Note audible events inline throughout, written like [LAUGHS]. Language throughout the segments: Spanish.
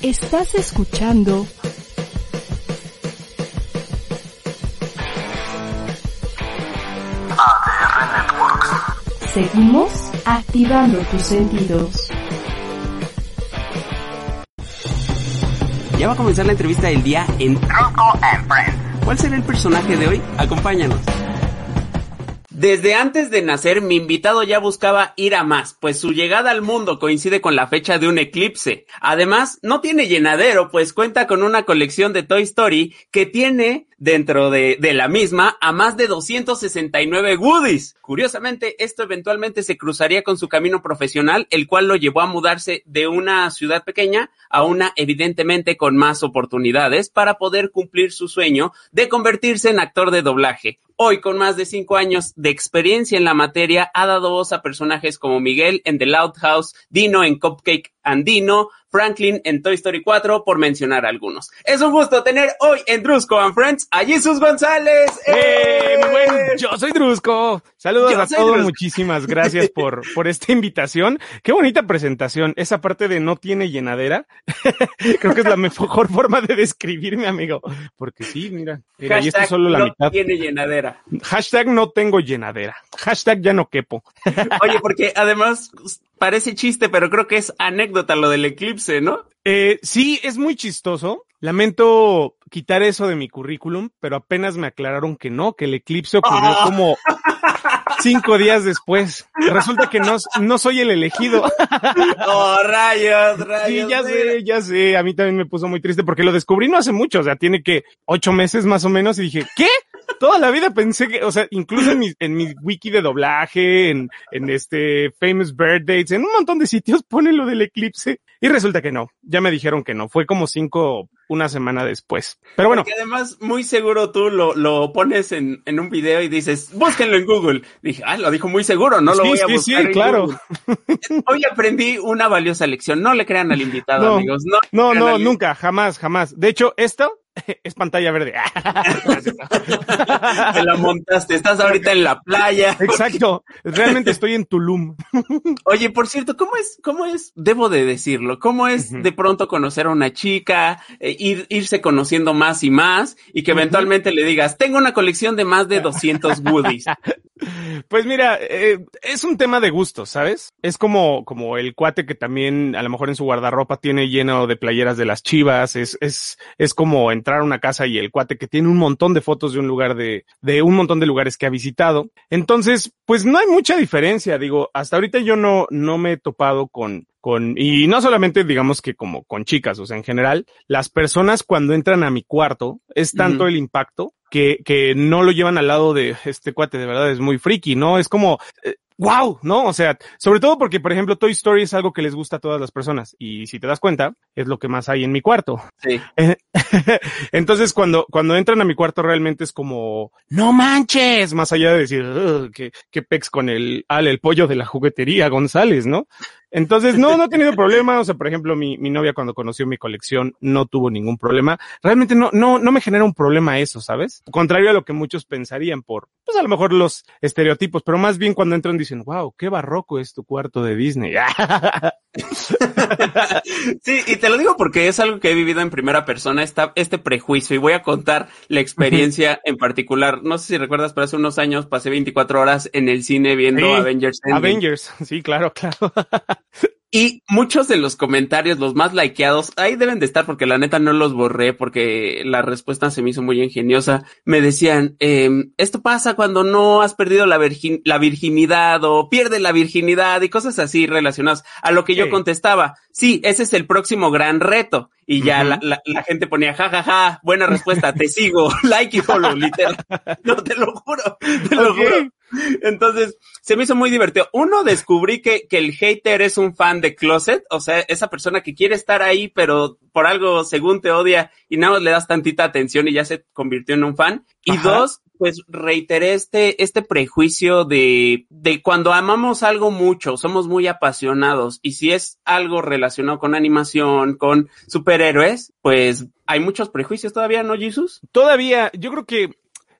Estás escuchando ADR Networks. Seguimos activando tus sentidos. Ya va a comenzar la entrevista del día en Tronco and Friends. ¿Cuál será el personaje de hoy? Acompáñanos. Desde antes de nacer, mi invitado ya buscaba ir a más, pues su llegada al mundo coincide con la fecha de un eclipse. Además, no tiene llenadero, pues cuenta con una colección de Toy Story que tiene dentro de, de la misma a más de 269 goodies. Curiosamente, esto eventualmente se cruzaría con su camino profesional, el cual lo llevó a mudarse de una ciudad pequeña a una evidentemente con más oportunidades para poder cumplir su sueño de convertirse en actor de doblaje. Hoy, con más de cinco años de experiencia en la materia, ha dado voz a personajes como Miguel en The Loud House, Dino en Cupcake Andino, Franklin en Toy Story 4, por mencionar algunos. Es un gusto tener hoy en Drusco and Friends a Jesus González. ¡Eh! Buen, yo soy Drusco. Saludos Yo a todos, Drusco. muchísimas [LAUGHS] gracias por, por esta invitación. Qué bonita presentación. Esa parte de no tiene llenadera. [LAUGHS] Creo que es la mejor forma de describirme, amigo. Porque sí, mira, mira, y esto es solo la no mitad. tiene llenadera. Hashtag no tengo llenadera. Hashtag ya no quepo. Oye, porque además parece chiste, pero creo que es anécdota lo del eclipse, ¿no? Eh, sí, es muy chistoso. Lamento quitar eso de mi currículum, pero apenas me aclararon que no, que el eclipse ocurrió Ah. como cinco días después. Resulta que no, no soy el elegido. [LAUGHS] Oh, rayos, rayos. Sí, ya sé, ya sé. A mí también me puso muy triste porque lo descubrí no hace mucho, o sea, tiene que ocho meses más o menos y dije, ¿qué? Toda la vida pensé que, o sea, incluso en mi, en mi wiki de doblaje, en, en este Famous Birthdays, en un montón de sitios pone lo del eclipse y resulta que no. Ya me dijeron que no. Fue como cinco, una semana después. Pero bueno, Porque además, muy seguro tú lo, lo pones en, en un video y dices, búsquenlo en Google. Dije, ah, lo dijo muy seguro, no lo Sí, voy a sí, buscar. sí, en claro. Google. [LAUGHS] Hoy aprendí una valiosa lección. No le crean al invitado, No. amigos. No, no, nunca, jamás, jamás. De hecho, esto [LAUGHS] es pantalla verde. [LAUGHS] Te la montaste. Estás ahorita en la playa. Exacto. Realmente estoy en Tulum. [LAUGHS] Oye, por cierto, ¿cómo es, cómo es, debo de decirlo, cómo es de pronto conocer a una chica, eh, ir, irse conociendo más y más y que eventualmente le digas, tengo una colección de más de 200 goodies? Pues mira, eh, es un tema de gusto, ¿sabes? Es como, como el cuate que también a lo mejor en su guardarropa tiene lleno de playeras de las chivas, es, es, es como entrar a una casa y el cuate que tiene un montón de fotos de un lugar de, de un montón de lugares que ha visitado. Entonces, pues no hay mucha diferencia, digo, hasta ahorita yo no, no me he topado con, con, y no solamente digamos que como con chicas, o sea, en general, las personas cuando entran a mi cuarto, es tanto el impacto que, que no lo llevan al lado de este cuate, de verdad es muy friki, ¿no? Es como, eh, wow, ¿no? O sea, sobre todo porque, por ejemplo, Toy Story es algo que les gusta a todas las personas y si te das cuenta, es lo que más hay en mi cuarto. Sí. [LAUGHS] Entonces, cuando, cuando entran a mi cuarto realmente es como, no manches, más allá de decir, "Ugh, qué, qué pex con el, al, el pollo de la juguetería González, ¿no? Entonces, no, no he tenido problema. O sea, por ejemplo, mi, mi novia cuando conoció mi colección no tuvo ningún problema. Realmente no, no, no me genera un problema eso, ¿sabes? Contrario a lo que muchos pensarían por, pues a lo mejor los estereotipos, pero más bien cuando entran dicen, wow, qué barroco es tu cuarto de Disney. [LAUGHS] Sí, y te lo digo porque es algo que he vivido en primera persona, esta, este prejuicio, y voy a contar la experiencia en particular. No sé si recuerdas, pero hace unos años pasé 24 horas en el cine viendo Sí, Avengers. Endgame. Avengers, [LAUGHS] sí, claro, claro. Y muchos de los comentarios, los más likeados, ahí deben de estar porque la neta no los borré porque la respuesta se me hizo muy ingeniosa. Me decían, em, esto pasa cuando no has perdido la, virgin- la virginidad o pierde la virginidad y cosas así relacionadas a lo que yo Sí. contestaba. Sí, ese es el próximo gran reto. Y ya la, la- la gente ponía, ja, ja, ja, buena respuesta, te sigo, [LAUGHS] like y follow, literal. [LAUGHS] No, te lo juro, te lo juro. Entonces, se me hizo muy divertido. Uno, descubrí que, que el hater es un fan de Closet, o sea, esa persona que quiere estar ahí, pero por algo según te odia y nada más le das tantita atención y ya se convirtió en un fan. Y Ajá. dos, pues reiteré este, este prejuicio de, de cuando amamos algo mucho, somos muy apasionados y si es algo relacionado con animación, con superhéroes, pues hay muchos prejuicios todavía, ¿no, Jesus? Todavía, yo creo que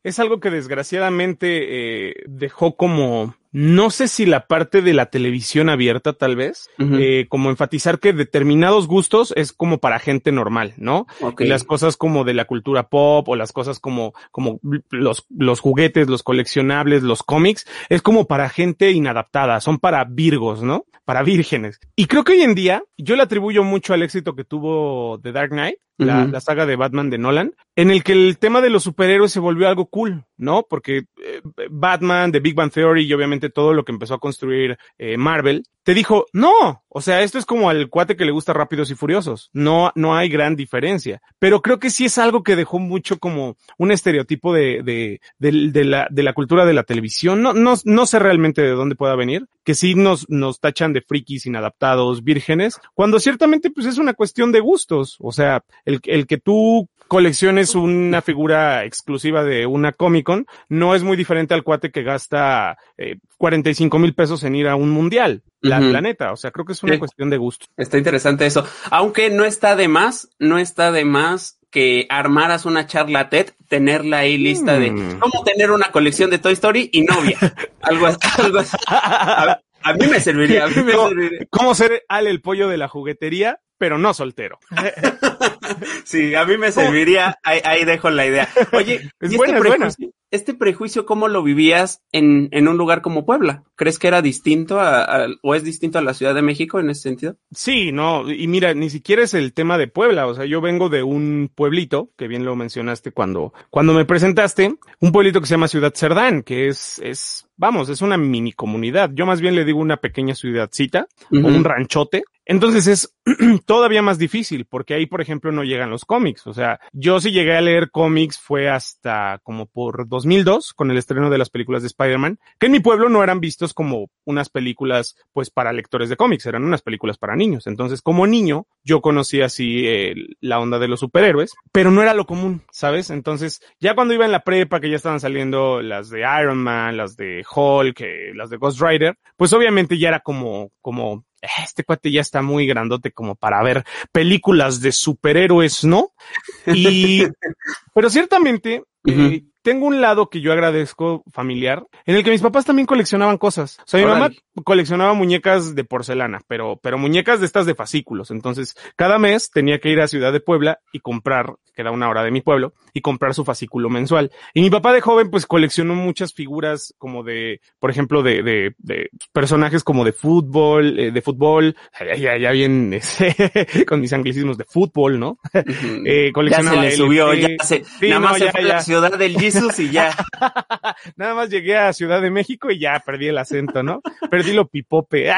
es algo que desgraciadamente eh, dejó como, no sé si la parte de la televisión abierta tal vez, eh, como enfatizar que determinados gustos es como para gente normal, ¿no? Ok. Y las cosas como de la cultura pop o las cosas como, como los, los juguetes, los coleccionables, los cómics, es como para gente inadaptada, son para virgos, ¿no? Para vírgenes. Y creo que hoy en día yo le atribuyo mucho al éxito que tuvo The Dark Knight, la, saga de Batman de Nolan, en el que el tema de los superhéroes se volvió algo cool, ¿no? Porque eh, Batman, The Big Bang Theory y obviamente todo lo que empezó a construir eh, Marvel, te dijo, no, o sea, esto es como al cuate que le gusta Rápidos y Furiosos, no, no hay gran diferencia, pero creo que sí es algo que dejó mucho como un estereotipo de, de, de, de la, de la cultura de la televisión, no, no, no sé realmente de dónde pueda venir, que sí nos, nos tachan de frikis, inadaptados, vírgenes, cuando ciertamente pues es una cuestión de gustos, o sea, el, el que tú colecciones una figura exclusiva de una Comic Con no es muy diferente al cuate que gasta eh, 45 mil pesos en ir a un mundial, la planeta. O sea, creo que es una Sí. cuestión de gusto. Está interesante eso. Aunque no está de más, no está de más que armaras una charla TED, tenerla ahí lista de Mm. cómo tener una colección de Toy Story y novia. algo, así- algo así. A, a mí me serviría, a mí me ¿Cómo, serviría. cómo ser Ale el pollo de la juguetería, pero no soltero? [LAUGHS] Sí, a mí me serviría, ahí, ahí dejo la idea. Oye, Es ¿y buena, este, es buena. prejuicio, este prejuicio cómo lo vivías en, en un lugar como Puebla? ¿Crees que era distinto a, a- o es distinto a la Ciudad de México en ese sentido? Sí, no, y mira, ni siquiera es el tema de Puebla, o sea, yo vengo de un pueblito, que bien lo mencionaste cuando, cuando me presentaste, un pueblito que se llama Ciudad Cerdán, que es, es, vamos, es una mini comunidad. Yo más bien le digo una pequeña ciudadcita o un ranchote. Entonces es [CLEARS THROAT] todavía más difícil, porque ahí, por ejemplo, no llegan los cómics. O sea, yo sí llegué a leer cómics fue hasta como por 2002, con el estreno de las películas de Spider-Man, que en mi pueblo no eran vistos como unas películas, pues, para lectores de cómics, eran unas películas para niños. Entonces, como niño, yo conocí así la onda de los superhéroes, pero no era lo común, ¿sabes? Entonces, ya cuando iba en la prepa, que ya estaban saliendo las de Iron Man, las de Hulk, eh, las de Ghost Rider, pues obviamente ya era como, como, "Eh, este cuate ya está muy grandote como para ver películas de superhéroes, ¿no? Y, [LAUGHS] pero ciertamente, eh, tengo un lado que yo agradezco familiar, en el que mis papás también coleccionaban cosas. O sea, mi mamá coleccionaba muñecas de porcelana, pero, pero muñecas de estas de fascículos. Entonces, cada mes tenía que ir a Ciudad de Puebla y comprar, que era una hora de mi pueblo, y comprar su fascículo mensual. Y mi papá de joven, pues coleccionó muchas figuras como de, por ejemplo, de, de, de personajes como de fútbol, eh, de fútbol, ya, ya, ya bien, ese, [LAUGHS] con mis anglicismos de fútbol, ¿no? Ujú. Eh, ya se le subió, LP. ya se, Sí, nada no, más se ya, fue a la ciudad del [LAUGHS] Jesus y ya. [LAUGHS] Nada más llegué a Ciudad de México y ya perdí el acento, ¿no? Perdí lo pipope.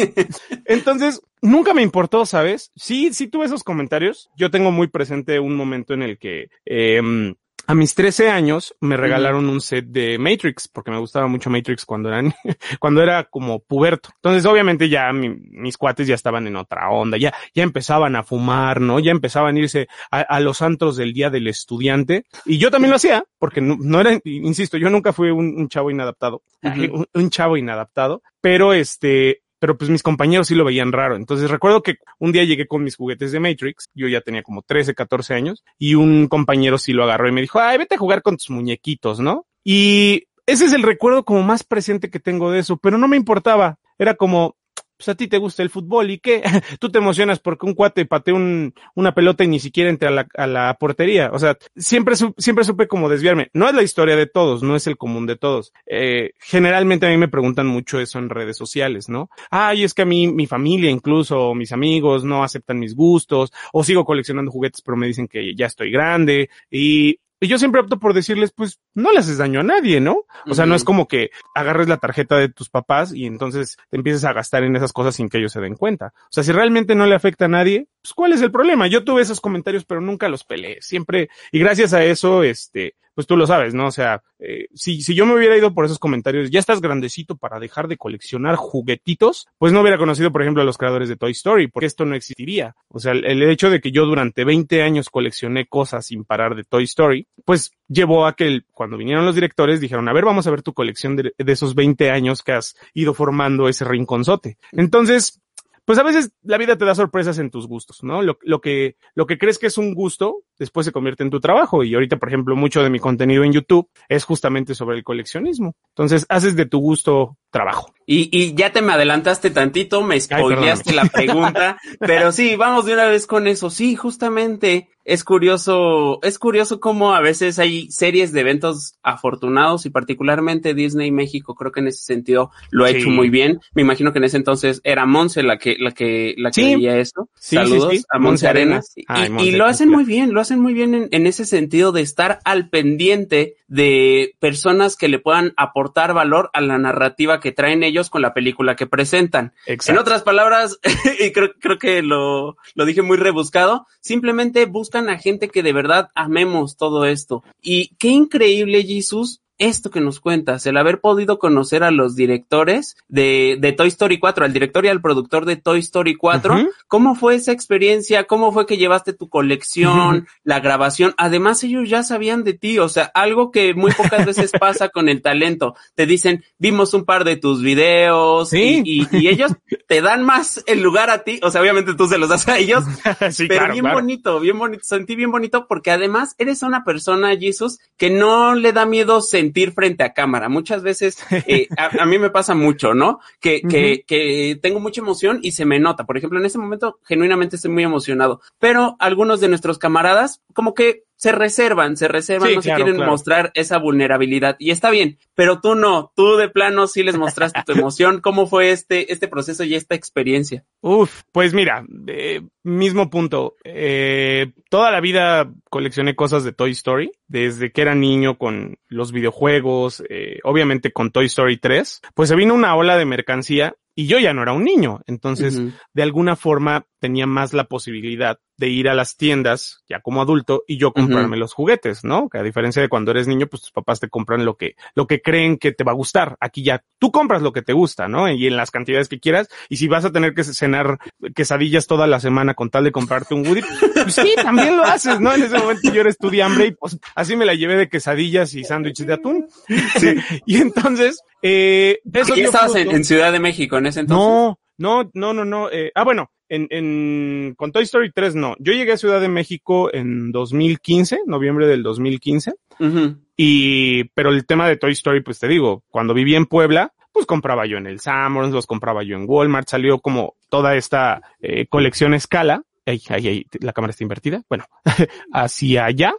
[LAUGHS] Entonces, nunca me importó, ¿sabes? Sí, sí tuve esos comentarios. Yo tengo muy presente un momento en el que eh, a mis 13 años me regalaron un set de Matrix, porque me gustaba mucho Matrix cuando era, ni- [LAUGHS] cuando era como puberto. Entonces, obviamente ya mi- mis cuates ya estaban en otra onda, ya, ya empezaban a fumar, ¿no? Ya empezaban a irse a, a los antros del día del estudiante. Y yo también lo hacía, porque no, no era, insisto, yo nunca fui un, un chavo inadaptado, [LAUGHS] un chavo inadaptado, pero este, pero pues mis compañeros sí lo veían raro. Entonces recuerdo que un día llegué con mis juguetes de Matrix, yo ya tenía como 13, 14 años, y un compañero sí lo agarró y me dijo, ay, vete a jugar con tus muñequitos, ¿no? Y ese es el recuerdo como más presente que tengo de eso, pero no me importaba. Era como, pues a ti te gusta el fútbol y qué, [LAUGHS] tú te emocionas porque un cuate pateó un, una pelota y ni siquiera entra a la, portería. O sea, siempre, siempre supe como desviarme. No es la historia de todos, no es el común de todos. Eh, generalmente a mí me preguntan mucho eso en redes sociales, ¿no? Ay, es que a mí, mi familia incluso, mis amigos no aceptan mis gustos, o sigo coleccionando juguetes pero me dicen que ya estoy grande y y yo siempre opto por decirles, pues, no le haces daño a nadie, ¿no? O sea, no es como que agarres la tarjeta de tus papás y entonces te empieces a gastar en esas cosas sin que ellos se den cuenta. O sea, si realmente no le afecta a nadie, pues, ¿cuál es el problema? Yo tuve esos comentarios, pero nunca los peleé. Siempre, y gracias a eso, este, pues tú lo sabes, ¿no? O sea, eh, si, si yo me hubiera ido por esos comentarios, ya estás grandecito para dejar de coleccionar juguetitos, pues no hubiera conocido, por ejemplo, a los creadores de Toy Story, porque esto no existiría. O sea, el, hecho de que yo durante 20 años coleccioné cosas sin parar de Toy Story, pues llevó a que cuando vinieron los directores dijeron, a ver, vamos a ver tu colección de, de esos 20 años que has ido formando ese rinconzote. Entonces, pues a veces la vida te da sorpresas en tus gustos, ¿no? Lo, lo que, lo que crees que es un gusto, después se convierte en tu trabajo. Y ahorita, por ejemplo, mucho de mi contenido en YouTube es justamente sobre el coleccionismo. Entonces, haces de tu gusto trabajo. Y, y ya te me adelantaste tantito, me spoileaste la pregunta, [LAUGHS] pero sí, vamos de una vez con eso. Sí, justamente es curioso, es curioso cómo a veces hay series de eventos afortunados y particularmente Disney México, creo que en ese sentido lo ha Sí. hecho muy bien. Me imagino que en ese entonces era Monse la que, la que, la que Sí. veía eso. Sí, Saludos a Monse Arenas. Y, lo hacen muy bien, lo hacen muy bien en, en ese sentido de estar al pendiente de personas que le puedan aportar valor a la narrativa que traen ellos con la película que presentan. En otras palabras, [LAUGHS] y creo, creo que lo, lo dije muy rebuscado, simplemente buscan a gente que de verdad amemos todo esto. Y qué increíble, Jesus, esto que nos cuentas, el haber podido conocer a los directores de, de Toy Story 4, al director y al productor de Toy Story 4. Ujú. ¿Cómo fue esa experiencia? ¿Cómo fue que llevaste tu colección, la grabación? Además, ellos ya sabían de ti, o sea, algo que muy pocas veces [LAUGHS] pasa con el talento. Te dicen, vimos un par de tus videos Sí. y, y- y ellos te dan más el lugar a ti, o sea, obviamente tú se los das a ellos, [LAUGHS] sí, pero claro, bien claro. bonito, bien bonito, sentí bien bonito porque además eres una persona, Jesus, que no le da miedo sentir frente a cámara. Muchas veces, [LAUGHS] eh, a, a mí me pasa mucho, ¿no? Que, que, que tengo mucha emoción y se me nota. Por ejemplo, en este momento, genuinamente estoy muy emocionado, pero algunos de nuestros camaradas como que se reservan, se reservan, Sí, no se quieren claro. mostrar esa vulnerabilidad y está bien, pero tú no, tú de plano sí les mostraste tu [LAUGHS] emoción. ¿Cómo fue este, este proceso y esta experiencia? Uf, pues mira, eh, mismo punto. Eh, toda la vida coleccioné cosas de Toy Story, desde que era niño con los videojuegos, eh, obviamente con Toy Story 3, pues se vino una ola de mercancía y yo ya no era un niño, entonces de alguna forma tenía más la posibilidad de ir a las tiendas ya como adulto y yo comprarme los juguetes, ¿no? Que a diferencia de cuando eres niño, pues tus papás te compran lo que, lo que creen que te va a gustar. Aquí ya tú compras lo que te gusta, ¿no? Y en las cantidades que quieras. Y si vas a tener que cenar quesadillas toda la semana con tal de comprarte un Woody, pues sí, también lo haces, ¿no? En ese momento yo era estudiante y pues así me la llevé de quesadillas y sándwiches de atún. [LAUGHS] y entonces, eh, eso ¿Y estabas en Ciudad de México en ese entonces? No, no, no, no, no. eh, ah, bueno, en, en, con Toy Story 3 no. Yo llegué a Ciudad de México en 2015, noviembre del 2015. Ujú. Y, pero el tema de Toy Story, pues te digo, cuando viví en Puebla, pues compraba yo en el Summers, los compraba yo en Walmart, salió como toda esta eh, colección escala. Ay, ay, ay, la cámara está invertida. Bueno, [LAUGHS] hacia allá,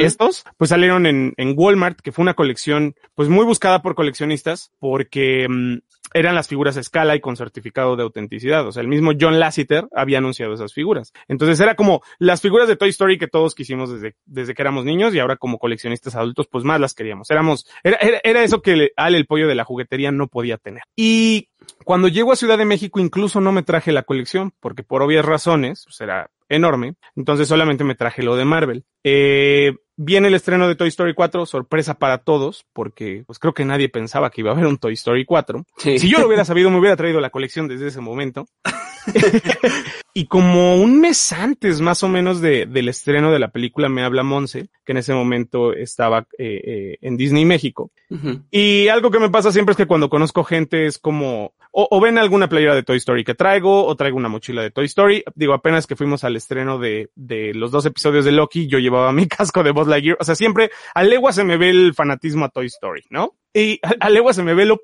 estos, pues salieron en, en Walmart, que fue una colección, pues muy buscada por coleccionistas, porque mm, eran las figuras escala y con certificado de autenticidad. O sea, el mismo John Lasseter había anunciado esas figuras. Entonces era como las figuras de Toy Story que todos quisimos desde, desde que éramos niños y ahora como coleccionistas adultos, pues más las queríamos. Éramos, era, era, era eso que Al, el pollo de la juguetería, no podía tener. Y cuando llego a Ciudad de México, incluso no me traje la colección, porque por obvias razones, pues era enorme. Entonces solamente me traje lo de Marvel. Eh, viene el estreno de Toy Story 4, sorpresa para todos, porque pues creo que nadie pensaba que iba a haber un Toy Story 4. Sí. Si yo lo hubiera [LAUGHS] sabido, me hubiera traído la colección desde ese momento. [LAUGHS] y como un mes antes, más o menos, de, del estreno de la película, me habla Monse, que en ese momento estaba eh, eh, en Disney México. Ujú. Y algo que me pasa siempre es que cuando conozco gente es como, o, o ven alguna playera de Toy Story que traigo, o traigo una mochila de Toy Story. Digo, apenas que fuimos al estreno de, de los dos episodios de Loki, yo llevaba mi [LAUGHS] casco de Buzz Lightyear. O sea, siempre a legua se me ve el fanatismo a Toy Story, ¿no? Y a, a legua se me ve lo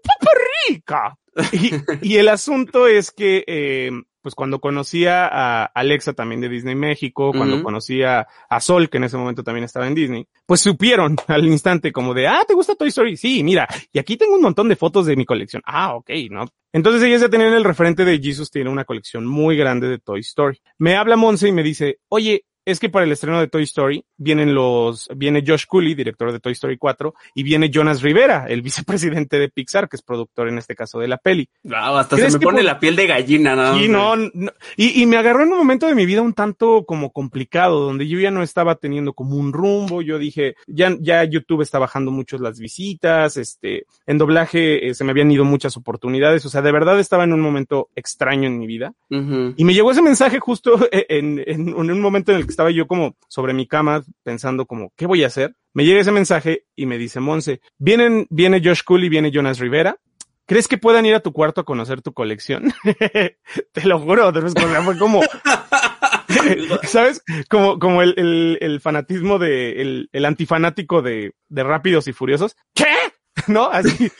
rica. Y, y el asunto es que, eh, pues cuando conocía a Alexa también de Disney México, cuando conocía a Sol, que en ese momento también estaba en Disney, pues supieron [LAUGHS] al instante como de, ah, ¿te gusta Toy Story? Sí, mira, y aquí tengo un montón de fotos de mi colección. Ah, ok, ¿no? Entonces ellos ya tenían el referente de Jesus, tiene una colección muy grande de Toy Story. Me habla Monse y me dice, oye, es que para el estreno de Toy Story vienen los, viene Josh Cooley, director de Toy Story 4, y viene Jonas Rivera, el [LAUGHS] vicepresidente de Pixar, que es productor en este caso de la peli. Wow, hasta se me pone por... la piel de gallina, ¿no? Sí, no, no y, y, me agarró en un momento de mi vida un tanto como complicado, donde yo ya no estaba teniendo como un rumbo, yo dije, ya, ya YouTube está bajando mucho las visitas, este, en doblaje eh, se me habían ido muchas oportunidades, o sea, de verdad estaba en un momento extraño en mi vida. Uh -huh. Y me llegó ese mensaje justo en, [LAUGHS] en, en un momento en el que estaba yo como sobre mi cama pensando como, ¿qué voy a hacer? Me llega ese mensaje y me dice, Monse, vienen, viene Josh Cooley, viene Jonas Rivera. ¿Crees que puedan ir a tu cuarto a conocer tu colección? [LAUGHS] Te lo juro, fue como, [LAUGHS] ¿sabes? Como, como el, el, el fanatismo de, el, el antifanático de, de Rápidos y Furiosos. ¿Qué? [LAUGHS] ¿no? Así.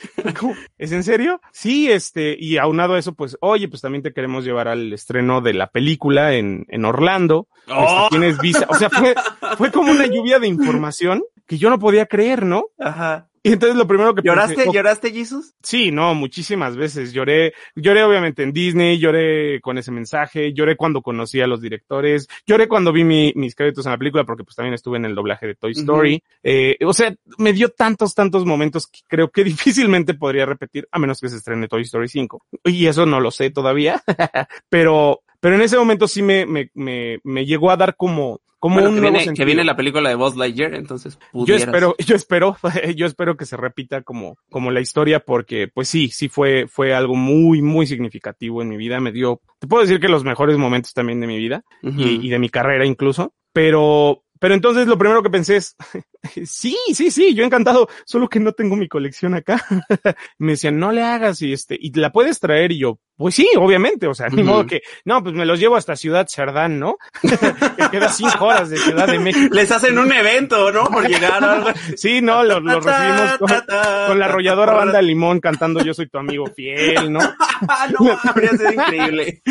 ¿es en serio? Sí, este, y aunado a eso, pues, oye, pues también te queremos llevar al estreno de la película en, en Orlando. Oh. Este, tienes visa. O sea, fue, fue como una lluvia de información que yo no podía creer, ¿no? Ajá. Y entonces lo primero que ¿Lloraste, pensé, oh, ¿Lloraste, Jesus? Sí, no, muchísimas veces. Lloré, lloré obviamente en Disney, lloré con ese mensaje, lloré cuando conocí a los directores, lloré cuando vi mi, mis créditos en la película porque pues también estuve en el doblaje de Toy Story. Uh -huh. eh, o sea, me dio tantos, tantos momentos que creo que [LAUGHS] difícilmente podría repetir a menos que se estrene Toy Story 5. Y eso no lo sé todavía, [LAUGHS] pero, pero en ese momento sí me, me, me, me llegó a dar como, como bueno, un que, nuevo viene, sentido. que viene la película de Buzz Lightyear, entonces Yo pudieras. espero, [LAUGHS] yo espero, [LAUGHS] yo espero que se repita como, como la historia porque, pues sí, sí fue, fue algo muy, muy significativo en mi vida. Me dio, te puedo decir que los mejores momentos también de mi vida y, y de mi carrera incluso, pero, pero entonces lo primero que pensé es, [LAUGHS] [LAUGHS] sí, sí, sí, yo encantado, solo que no tengo mi colección acá. [LAUGHS] me decían, no le hagas y este, y la puedes traer y yo, pues sí, obviamente, o sea, [LAUGHS] ni modo que, no, pues me los llevo hasta Ciudad Cerdán, ¿no? que queda cinco horas de Ciudad de México. Les hacen un evento, ¿no? Por llegar a. Sí, no, lo, lo recibimos con, con la arrolladora banda Limón cantando Yo soy tu amigo fiel, ¿no? no, habría sido increíble.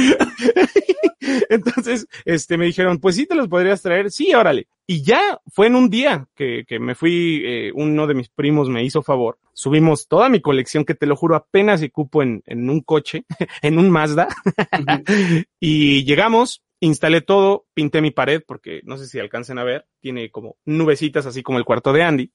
Entonces, este, me dijeron, pues sí te los podrías traer. Sí, órale. Y ya fue en un día que, que me fui, eh, uno de mis primos me hizo favor. Subimos toda mi colección, que te lo juro, apenas se cupo en, en un coche, [LAUGHS] en un Mazda. [LAUGHS] y llegamos, instalé todo, pinté mi pared, porque no sé si alcancen a ver, tiene como nubecitas así como el cuarto de Andy.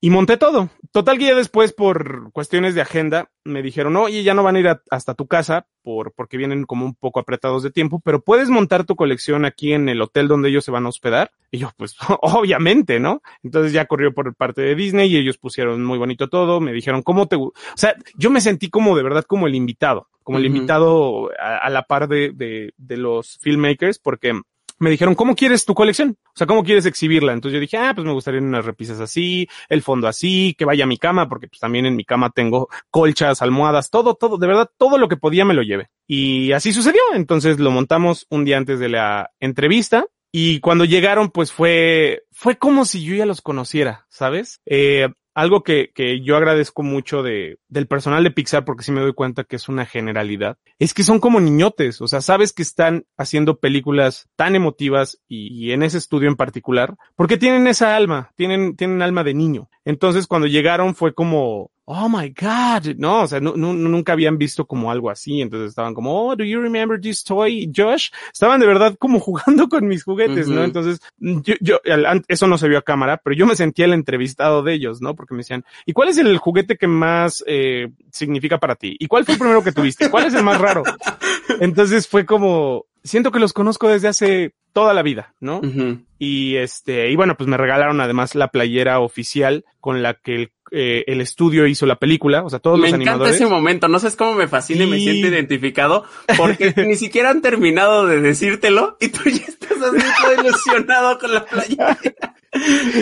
Y monté todo. Total que ya después, por cuestiones de agenda, me dijeron, oye, ya no van a ir a- hasta tu casa por, porque vienen como un poco apretados de tiempo, pero puedes montar tu colección aquí en el hotel donde ellos se van a hospedar. Y yo, pues, [LAUGHS] obviamente, ¿no? Entonces ya corrió por parte de Disney y ellos pusieron muy bonito todo. Me dijeron, ¿cómo te, gu-?" o sea, yo me sentí como de verdad como el invitado, como el invitado a, a la par de, de, de los filmmakers, porque me dijeron, ¿cómo quieres tu colección? O sea, ¿cómo quieres exhibirla? Entonces yo dije, ah, pues me gustaría unas repisas así, el fondo así, que vaya a mi cama, porque pues también en mi cama tengo colchas, almohadas, todo, todo, de verdad, todo lo que podía me lo llevé. Y así sucedió. Entonces lo montamos un día antes de la entrevista. Y cuando llegaron, pues fue, fue como si yo ya los conociera, ¿sabes? Eh, algo que, que yo agradezco mucho de, del personal de Pixar, porque sí me doy cuenta que es una generalidad, es que son como niñotes, o sea, sabes que están haciendo películas tan emotivas y, y en ese estudio en particular, porque tienen esa alma, tienen, tienen alma de niño. Entonces cuando llegaron fue como, oh my God, no, o sea, nu- nu- nunca habían visto como algo así, entonces estaban como, oh, do you remember this toy, Josh? Estaban de verdad como [LAUGHS] jugando con mis juguetes, ¿no? Entonces, yo, yo, eso no se vio a cámara, pero yo me sentía el entrevistado de ellos, ¿no? Porque me decían, ¿y cuál es el juguete que más eh, significa para ti? ¿Y cuál fue el primero que tuviste? ¿Cuál es el más raro? [LAUGHS] Entonces fue como, siento que los conozco desde hace toda la vida, ¿no? Y este, y bueno, pues me regalaron además la playera oficial con la que el, eh, el estudio hizo la película, o sea, todos Me los encanta animadores. ese momento, no sabes cómo me fascina y me siento identificado, porque [LAUGHS] ni siquiera han terminado de decírtelo y tú ya estás así [LAUGHS] ilusionado con la playa. [LAUGHS]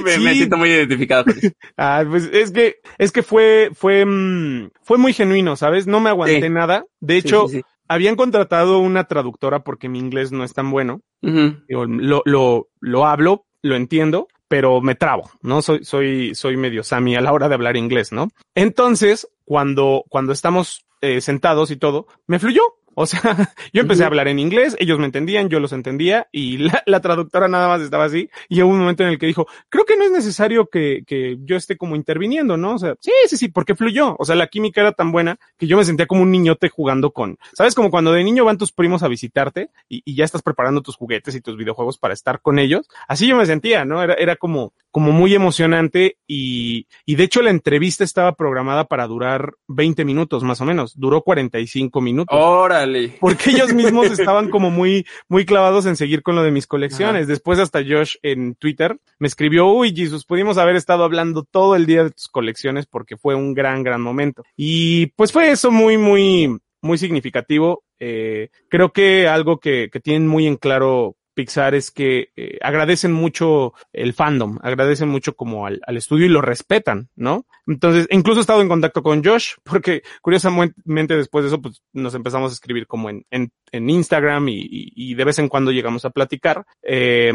Me, me siento muy identificado con eso. Ah, pues es que, es que fue, fue, mm, fue muy genuino, ¿sabes? No me aguanté Sí. nada. De hecho, sí. Habían contratado una traductora porque mi inglés no es tan bueno. Digo, lo, lo, lo hablo, lo entiendo, pero me trabo, ¿no? Soy, soy, soy medio Sammy a la hora de hablar inglés, ¿no? Entonces, cuando, cuando estamos eh, sentados y todo, me fluyó. O sea, [LAUGHS] yo empecé a hablar en inglés, ellos me entendían, yo los entendía y [LAUGHS] la, la, traductora nada más estaba así y hubo un momento en el que dijo, creo que no es necesario que, que yo esté como interviniendo, ¿no? O sea, sí, sí, sí, porque fluyó. O sea, la química era tan buena que yo me sentía como un niñote jugando con, ¿sabes? Como cuando de niño van tus primos a visitarte y, y ya estás preparando tus juguetes y tus videojuegos para estar con ellos. Así yo me sentía, ¿no? Era, era como, como muy emocionante y, y de hecho la entrevista estaba programada para durar 20 minutos más o menos. Duró 45 minutos. Órale. [LAUGHS] Porque ellos mismos [LAUGHS] estaban como muy, muy clavados en seguir con lo de mis colecciones. Ajá. Después hasta Josh en Twitter me escribió, uy, Jesus, pudimos haber estado hablando todo el día de tus colecciones porque fue un gran, gran momento. Y pues fue eso muy, muy, muy significativo. Eh, creo que algo que, que tienen muy en claro Pixar es que eh, agradecen mucho el fandom, agradecen mucho como al, al, estudio y lo respetan, ¿no? Entonces, incluso he estado en contacto con Josh, porque curiosamente después de eso, pues nos empezamos a escribir como en, en, en Instagram y, y, y, de vez en cuando llegamos a platicar. Eh,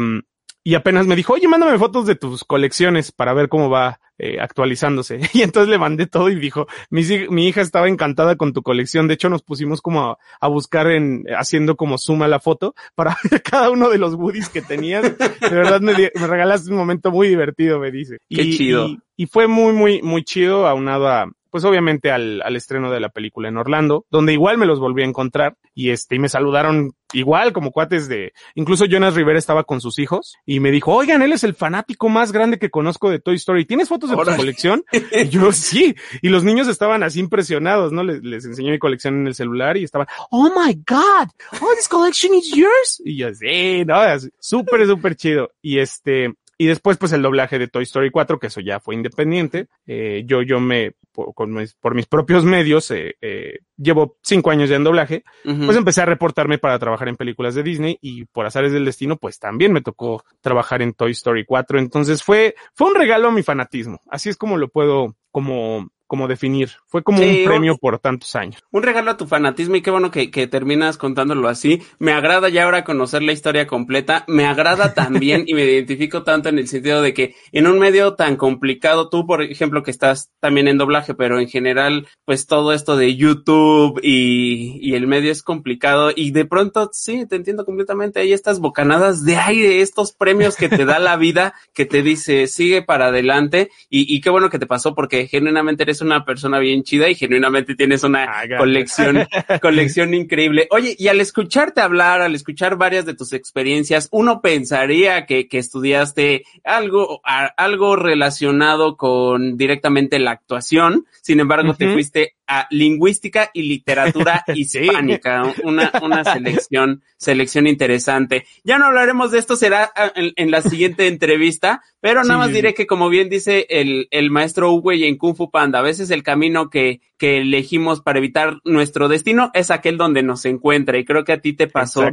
y apenas me dijo, oye, mándame fotos de tus colecciones para ver cómo va eh, actualizándose. [LAUGHS] Y entonces le mandé todo y dijo, mi, mi, hija estaba encantada con tu colección. De hecho, nos pusimos como a, a, buscar en, haciendo como suma la foto para [LAUGHS] ver cada uno de los goodies que tenías. De verdad me, me regalaste un momento muy divertido, me dice. Qué y, chido. Y, y, fue muy, muy, muy chido, aunado a, pues obviamente al, al estreno de la película en Orlando, donde igual me los volví a encontrar y este, y me saludaron igual como cuates de, incluso Jonas Rivera estaba con sus hijos y me dijo, oigan, él es el fanático más grande que conozco de Toy Story. ¿Tienes fotos de tu colección? Y yo, sí. Y los niños estaban así impresionados, ¿no? Les, les enseñé mi colección en el celular y estaban, oh my God, oh, this collection is yours. Y yo, sí, no, súper, súper chido. Y este, y después, pues el doblaje de Toy Story 4, que eso ya fue independiente. Eh, yo, yo me, por, con mis, por mis propios medios, eh, eh, llevo cinco años ya en doblaje, uh -huh. pues empecé a reportarme para trabajar en películas de Disney y por azares del destino, pues también me tocó trabajar en Toy Story 4. Entonces fue, fue un regalo a mi fanatismo. Así es como lo puedo, como, como definir. Fue como sí, un premio por tantos años. Un regalo a tu fanatismo y qué bueno que, que, terminas contándolo así. Me agrada ya ahora conocer la historia completa. Me agrada [LAUGHS] también y me identifico tanto en el sentido de que en un medio tan complicado, tú por ejemplo que estás también en doblaje, pero en general pues todo esto de YouTube y, y el medio es complicado y de pronto sí, te entiendo completamente. Hay estas bocanadas de aire, estos premios que te da la [LAUGHS] vida, que te dice sigue para adelante y, y qué bueno que te pasó porque genuinamente eres una persona bien chida y genuinamente tienes una ah, colección, [LAUGHS] colección increíble. Oye, y al escucharte hablar, al escuchar varias de tus experiencias, uno pensaría que, que estudiaste algo, a, algo relacionado con directamente la actuación. Sin embargo, uh -huh. te fuiste a lingüística y literatura [LAUGHS] hispánica, sí. una, una selección, selección interesante. Ya no hablaremos de esto, será ah, en, en la siguiente [LAUGHS] entrevista, pero nada sí, más diré que como bien dice el, el maestro y en Kung Fu Panda, a veces el camino que, que elegimos para evitar nuestro destino es aquel donde nos encuentra y creo que a ti te pasó,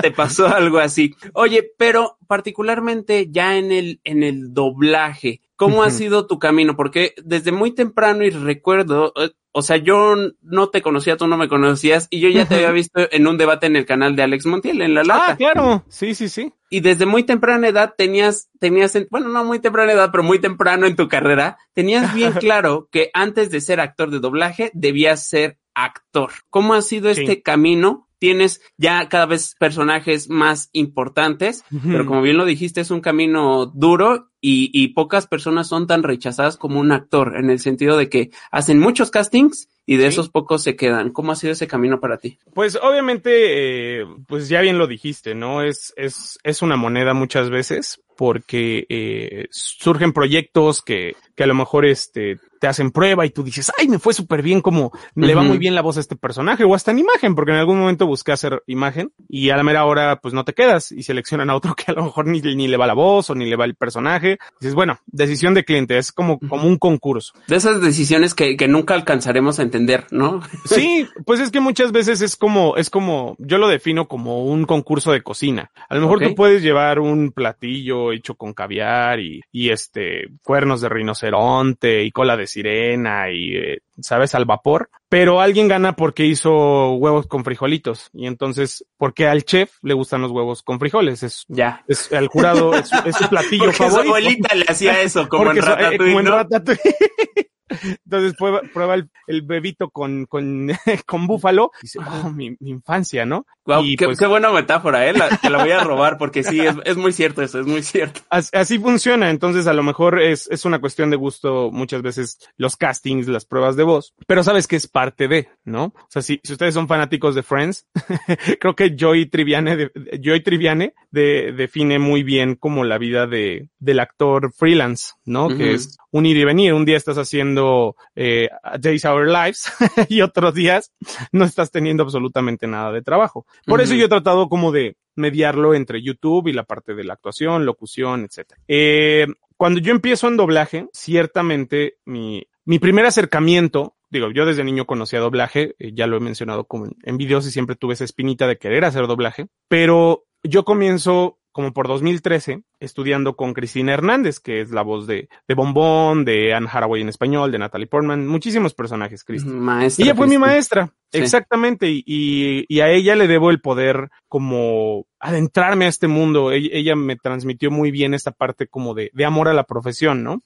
te pasó [LAUGHS] algo así. Oye, pero particularmente ya en el, en el doblaje, ¿cómo uh -huh. ha sido tu camino? Porque desde muy temprano y recuerdo, eh, o sea, yo no te conocía, tú no me conocías y yo ya te había visto en un debate en el canal de Alex Montiel, en La Lata. Ah, claro, sí, sí, sí. Y desde muy temprana edad tenías, tenías, bueno, no muy temprana edad, pero muy temprano en tu carrera, tenías bien [LAUGHS] claro que antes de ser actor de doblaje debías ser actor. ¿Cómo ha sido este camino tienes ya cada vez personajes más importantes, uh -huh. pero como bien lo dijiste, es un camino duro y, y, pocas personas son tan rechazadas como un actor, en el sentido de que hacen muchos castings y de ¿Sí? esos pocos se quedan. ¿Cómo ha sido ese camino para ti? Pues obviamente, eh, pues ya bien lo dijiste, ¿no? Es, es, es una moneda muchas veces porque eh, surgen proyectos que, que a lo mejor este te hacen prueba y tú dices, ay, me fue súper bien, como uh -huh. le va muy bien la voz a este personaje o hasta en imagen, porque en algún momento busqué hacer imagen y a la mera hora pues no te quedas y seleccionan a otro [LAUGHS] que a lo mejor ni, ni le va la voz o ni le va el personaje. Dices, bueno, decisión de cliente, es como, como un concurso. De esas decisiones que, que nunca alcanzaremos a entender, ¿no? [LAUGHS] Sí, pues es que muchas veces es como, es como, yo lo defino como un concurso de cocina. A lo mejor okay. tú puedes llevar un platillo hecho con caviar y, y este, cuernos de rinoceronte y cola de sirena y, eh, sabes, al vapor, pero alguien gana porque hizo huevos con frijolitos. Y entonces, porque al chef le gustan los huevos con frijoles, es, ya, es el jurado, es, es su [LAUGHS] platillo porque favorito. Su abuelita le hacía eso, como en Ratatouille, como en Ratatouille. [LAUGHS] Entonces prueba, prueba el, el bebito con, con, [LAUGHS] con búfalo y dice, oh, mi, mi infancia, ¿no? Wow, Y, qué, pues, qué buena metáfora, ¿eh? La, te la voy a robar porque sí, es, es muy cierto eso, es muy cierto. As- Así funciona, entonces a lo mejor es, es una cuestión de gusto muchas veces los castings, las pruebas de voz, pero sabes que es parte de, ¿no? O sea, si, si ustedes son fanáticos de Friends, [LAUGHS] creo que Joey Triviane, de, Joey Triviane de- define muy bien como la vida de, del actor freelance, ¿no? Que es un ir y venir, un día estás haciendo eh, Days Our Lives [LAUGHS] y otros días no estás teniendo absolutamente nada de trabajo. Por eso yo he tratado como de mediarlo entre YouTube y la parte de la actuación, locución, etcétera. Eh, cuando yo empiezo en doblaje, ciertamente mi, mi primer acercamiento, digo, yo desde niño conocía doblaje, eh, ya lo he mencionado como en, en videos y siempre tuve esa espinita de querer hacer doblaje, pero yo comienzo como por 2013 estudiando con Cristina Hernández, que es la voz de, de Bombón, de Anne Haraway en español, de Natalie Portman, muchísimos personajes, Cristina. Maestra. Ella fue mi maestra, Sí. exactamente, y, y, a ella le debo el poder como adentrarme a este mundo. Ella, ella me transmitió muy bien esta parte como de, de amor a la profesión, ¿no?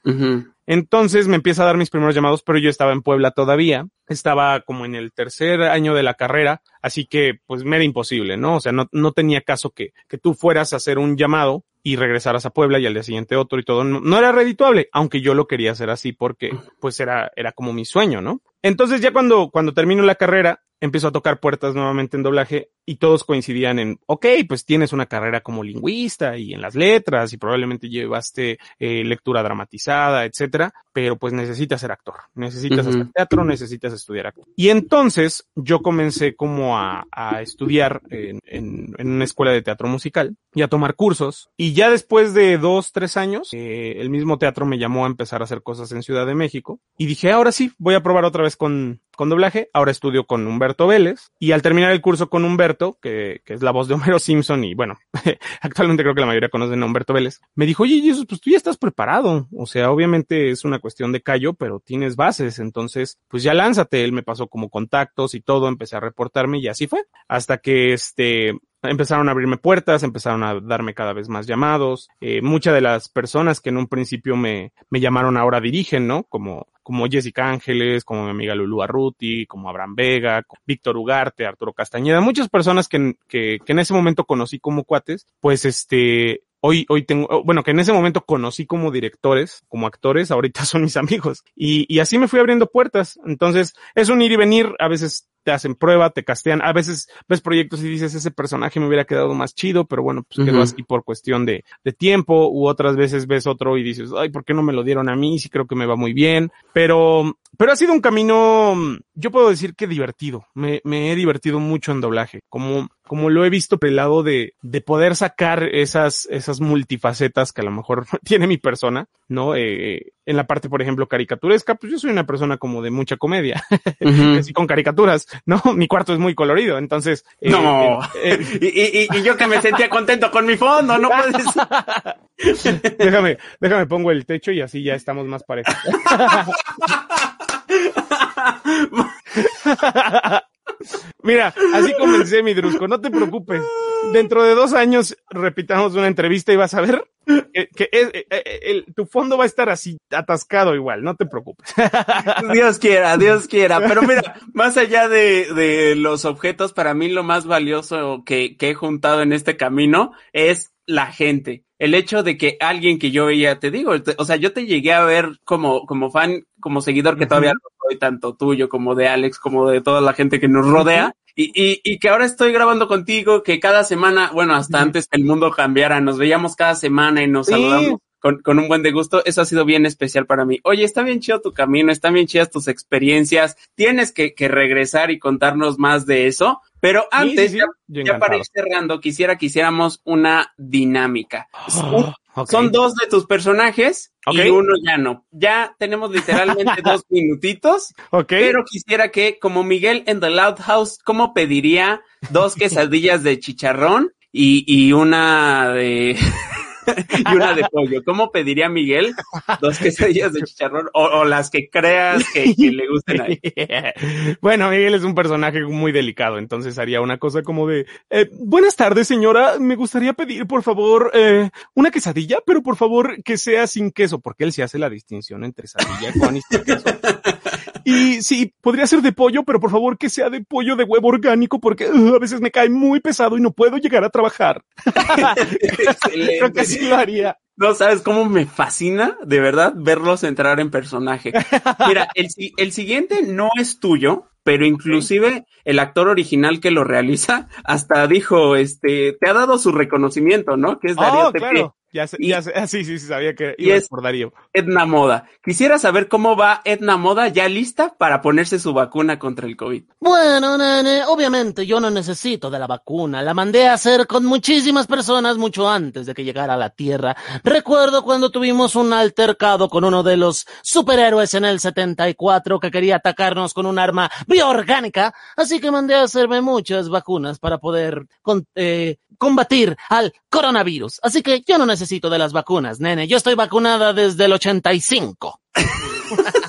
Entonces me empieza a dar mis primeros llamados, pero yo estaba en Puebla todavía, estaba como en el tercer año de la carrera, así que pues me era imposible, ¿no? O sea, no, no tenía caso que, que tú fueras a hacer un llamado y regresaras a Puebla y al día siguiente otro y todo. No, no era redituable, aunque yo lo quería hacer así porque pues era, era como mi sueño, ¿no? Entonces ya cuando, cuando termino la carrera, empiezo a tocar puertas nuevamente en doblaje y todos coincidían en, ok, pues tienes una carrera como lingüista y en las letras y probablemente llevaste eh, lectura dramatizada, etcétera, pero pues necesitas ser actor, necesitas hacer teatro, necesitas estudiar actor. Y entonces yo comencé como a, a estudiar en, en, en una escuela de teatro musical y a tomar cursos y ya después de dos, tres años, eh, el mismo teatro me llamó a empezar a hacer cosas en Ciudad de México y dije, ahora sí, voy a probar otra vez con, con doblaje. Ahora estudio con Humberto Vélez y al terminar el curso con Humberto, que, que es la voz de Homero Simpson y bueno, [LAUGHS] actualmente creo que la mayoría conocen a Humberto Vélez, me dijo, oye, Jesús, pues tú ya estás preparado. O sea, obviamente es una cuestión de callo, pero tienes bases. Entonces, pues ya lánzate. Él me pasó como contactos y todo, empecé a reportarme y así fue. Hasta que este, empezaron a abrirme puertas, empezaron a darme cada vez más llamados. Eh, muchas de las personas que en un principio me, me llamaron ahora dirigen, ¿no? Como, como Jessica Ángeles, como mi amiga Lulu Arruti, como Abraham Vega, Víctor Ugarte, Arturo Castañeda, muchas personas que, que, que en ese momento conocí como cuates, pues este, hoy, hoy tengo, oh, bueno, que en ese momento conocí como directores, como actores, ahorita [LAUGHS] son mis amigos. Y, y así me fui abriendo puertas. Entonces, es un ir y venir, a veces te hacen prueba, te castean, a veces ves proyectos y dices, ese personaje me hubiera quedado más chido, pero bueno, pues quedó Ujú. así por cuestión de, de tiempo, u otras veces ves otro y dices, ay, ¿por qué no me lo dieron a mí? Sí creo que me va muy bien, pero, pero ha sido un camino, yo puedo decir que divertido, me, me he divertido mucho en doblaje, como, como lo he visto por el lado de, de poder sacar esas, esas multifacetas que a lo mejor [LAUGHS] tiene mi persona, ¿no? Eh, en la parte, por ejemplo, caricaturesca, pues yo soy una persona como de mucha comedia, [LAUGHS] Ujú. así con caricaturas, [LAUGHS] ¿no? Mi cuarto es muy colorido, entonces... eh, No. eh, eh, Y, [LAUGHS] y, y- y yo que me sentía contento con mi fondo, no puedes. [LAUGHS] déjame, déjame pongo el techo y así ya estamos más parejos. Mira, así comencé mi Drusco, no te preocupes. Dentro de dos años repitamos una entrevista y vas a ver que, que es- eh, eh, el- tu fondo va a estar así atascado igual, no te preocupes. [LAUGHS] Dios quiera, Dios quiera. Pero mira, más allá de, de los objetos, para mí lo más valioso que, que he juntado en este camino es la gente. El hecho de que alguien que yo veía, te digo, te- o sea, yo te llegué a ver como, como fan, como seguidor, que todavía lo soy, tanto tuyo como de Alex, como de toda la gente que nos rodea. Y, y, y que ahora estoy grabando contigo, que cada semana, bueno, hasta antes que el mundo cambiara, nos veíamos cada semana y nos Sí. saludamos con, con un buen de gusto. Eso ha sido bien especial para mí. Oye, está bien chido tu camino, están bien chidas tus experiencias. Tienes que, que regresar y contarnos más de eso. Pero antes, sí, sí, ya, ya para ir cerrando, quisiera que hiciéramos una dinámica. Oh, ok. Son dos de tus personajes y uno ya no. Ya tenemos literalmente [LAUGHS] dos minutitos. Pero quisiera que, como Miguel en The Loud House, ¿cómo pediría dos quesadillas de chicharrón y, y una de [LAUGHS] [LAUGHS] y una de pollo. ¿Cómo pediría Miguel dos quesadillas de chicharrón o, o las que creas que, que le gusten a él? [LAUGHS] bueno, Miguel es un personaje muy delicado, entonces haría una cosa como de, eh, buenas tardes señora, me gustaría pedir por favor eh, una quesadilla, pero por favor que sea sin queso, porque él se hace la distinción entre [LAUGHS] quesadilla con y sin queso. Y sí, podría ser de pollo, pero por favor que sea de pollo de huevo orgánico, porque uh, a veces me cae muy pesado y no puedo llegar a trabajar. [LAUGHS] Creo que sí lo haría. No sabes cómo me fascina, de verdad, verlos entrar en personaje. Mira, el, el siguiente no es tuyo, pero inclusive el actor original que lo realiza hasta dijo, este, te ha dado su reconocimiento, ¿no? Que es Darío Oh, Tepe. claro. Ya sé, Y- ya sé. Ah, [LAUGHS] sí, sí, sí, sabía que y iba es- por Darío. Edna Moda. Quisiera saber cómo va Edna Moda ya lista para ponerse su vacuna contra el COVID. Bueno, nene, obviamente yo no necesito de la vacuna. La mandé a hacer con muchísimas personas mucho antes de que llegara a la Tierra. Recuerdo cuando tuvimos un altercado con uno de los superhéroes en el 74 que quería atacarnos con un arma bioorgánica. Así que mandé a hacerme muchas vacunas para poder con- eh, combatir al coronavirus. Así que yo no necesito de las vacunas, nene. Yo estoy vacunada desde el 85. [LAUGHS]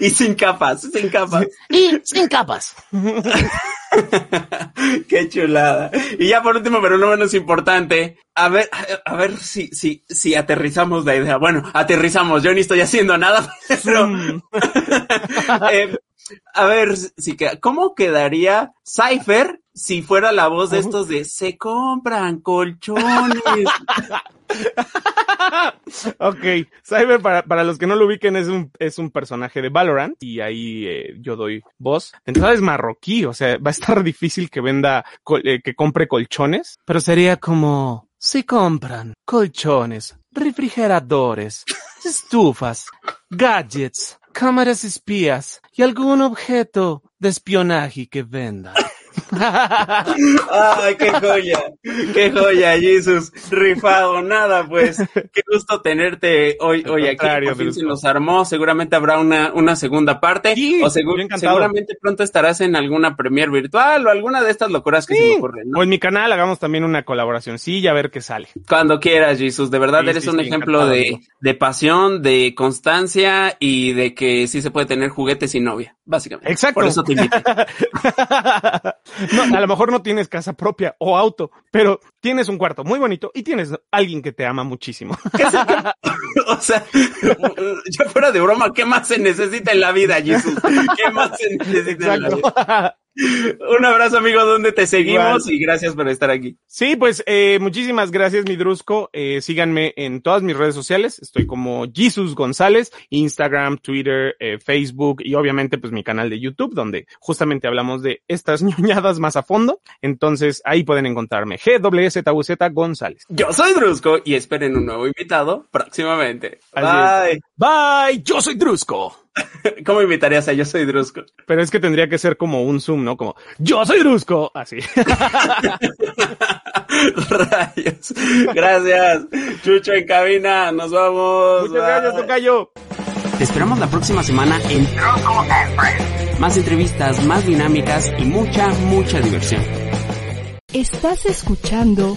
Y sin capas, sin capas. Y sin capas. [LAUGHS] Qué chulada. Y ya por último, pero no menos importante, a ver, a ver si, si, si aterrizamos la idea. Bueno, aterrizamos, yo ni estoy haciendo nada, [LAUGHS] pero, eh, a ver, si ¿cómo quedaría Cypher si fuera la voz de estos de se compran colchones? [LAUGHS] Ok, Cyber, para, para los que no lo ubiquen, es un, es un personaje de Valorant y ahí eh, yo doy voz. Entrada es marroquí, o sea, va a estar [LAUGHS] difícil que venda, eh, que compre colchones, pero sería como, si compran colchones, refrigeradores, estufas, gadgets, cámaras espías y algún objeto de espionaje que venda. Ay, qué joya, qué joya, Jesus, rifado, nada, pues, qué gusto tenerte hoy, hoy aquí, por fin se nos armó, seguramente habrá una, una segunda parte, Sí, o segu- seguramente pronto estarás en alguna premier virtual o alguna de estas locuras que se me ocurren, ¿no? O en mi canal hagamos también una colaboración, sí, a ver qué sale. Cuando quieras, Jesus, de verdad Sí, eres un ejemplo de, de pasión, de constancia y de que sí se puede tener juguetes sin novia, básicamente. Exacto. Por eso te [LAUGHS] no, a lo mejor no tienes casa propia o auto, pero tienes un cuarto muy bonito y tienes alguien que te ama muchísimo. [LAUGHS] [LAUGHS] o sea, ya fuera de broma, ¿qué más se necesita en la vida, Jesus? ¿Qué más se necesita en la vida? [LAUGHS] Un abrazo, amigo, donde te seguimos Igual. y gracias por estar aquí. Sí, pues eh, muchísimas gracias, mi Drusco. Eh, síganme en todas mis redes sociales. Estoy como Jesus González, Instagram, Twitter, eh, Facebook y obviamente pues mi canal de YouTube, donde justamente hablamos de estas [LAUGHS] ñoñadas más a fondo. Entonces ahí pueden encontrarme GWZUZ González. Yo soy Drusco y esperen un nuevo invitado próximamente. Así es. Bye, yo soy Drusco. [LAUGHS] ¿Cómo invitarías a Yo soy Drusco? Pero es que tendría que ser como un zoom, ¿no? Como, yo soy Drusco. Así. [LAUGHS] Rayos. Gracias. Chucho en cabina. Nos vamos. Muchas gracias. Tocayo. Te esperamos la próxima semana en Drusco and Friends. Más entrevistas, más dinámicas y mucha, mucha diversión. Estás escuchando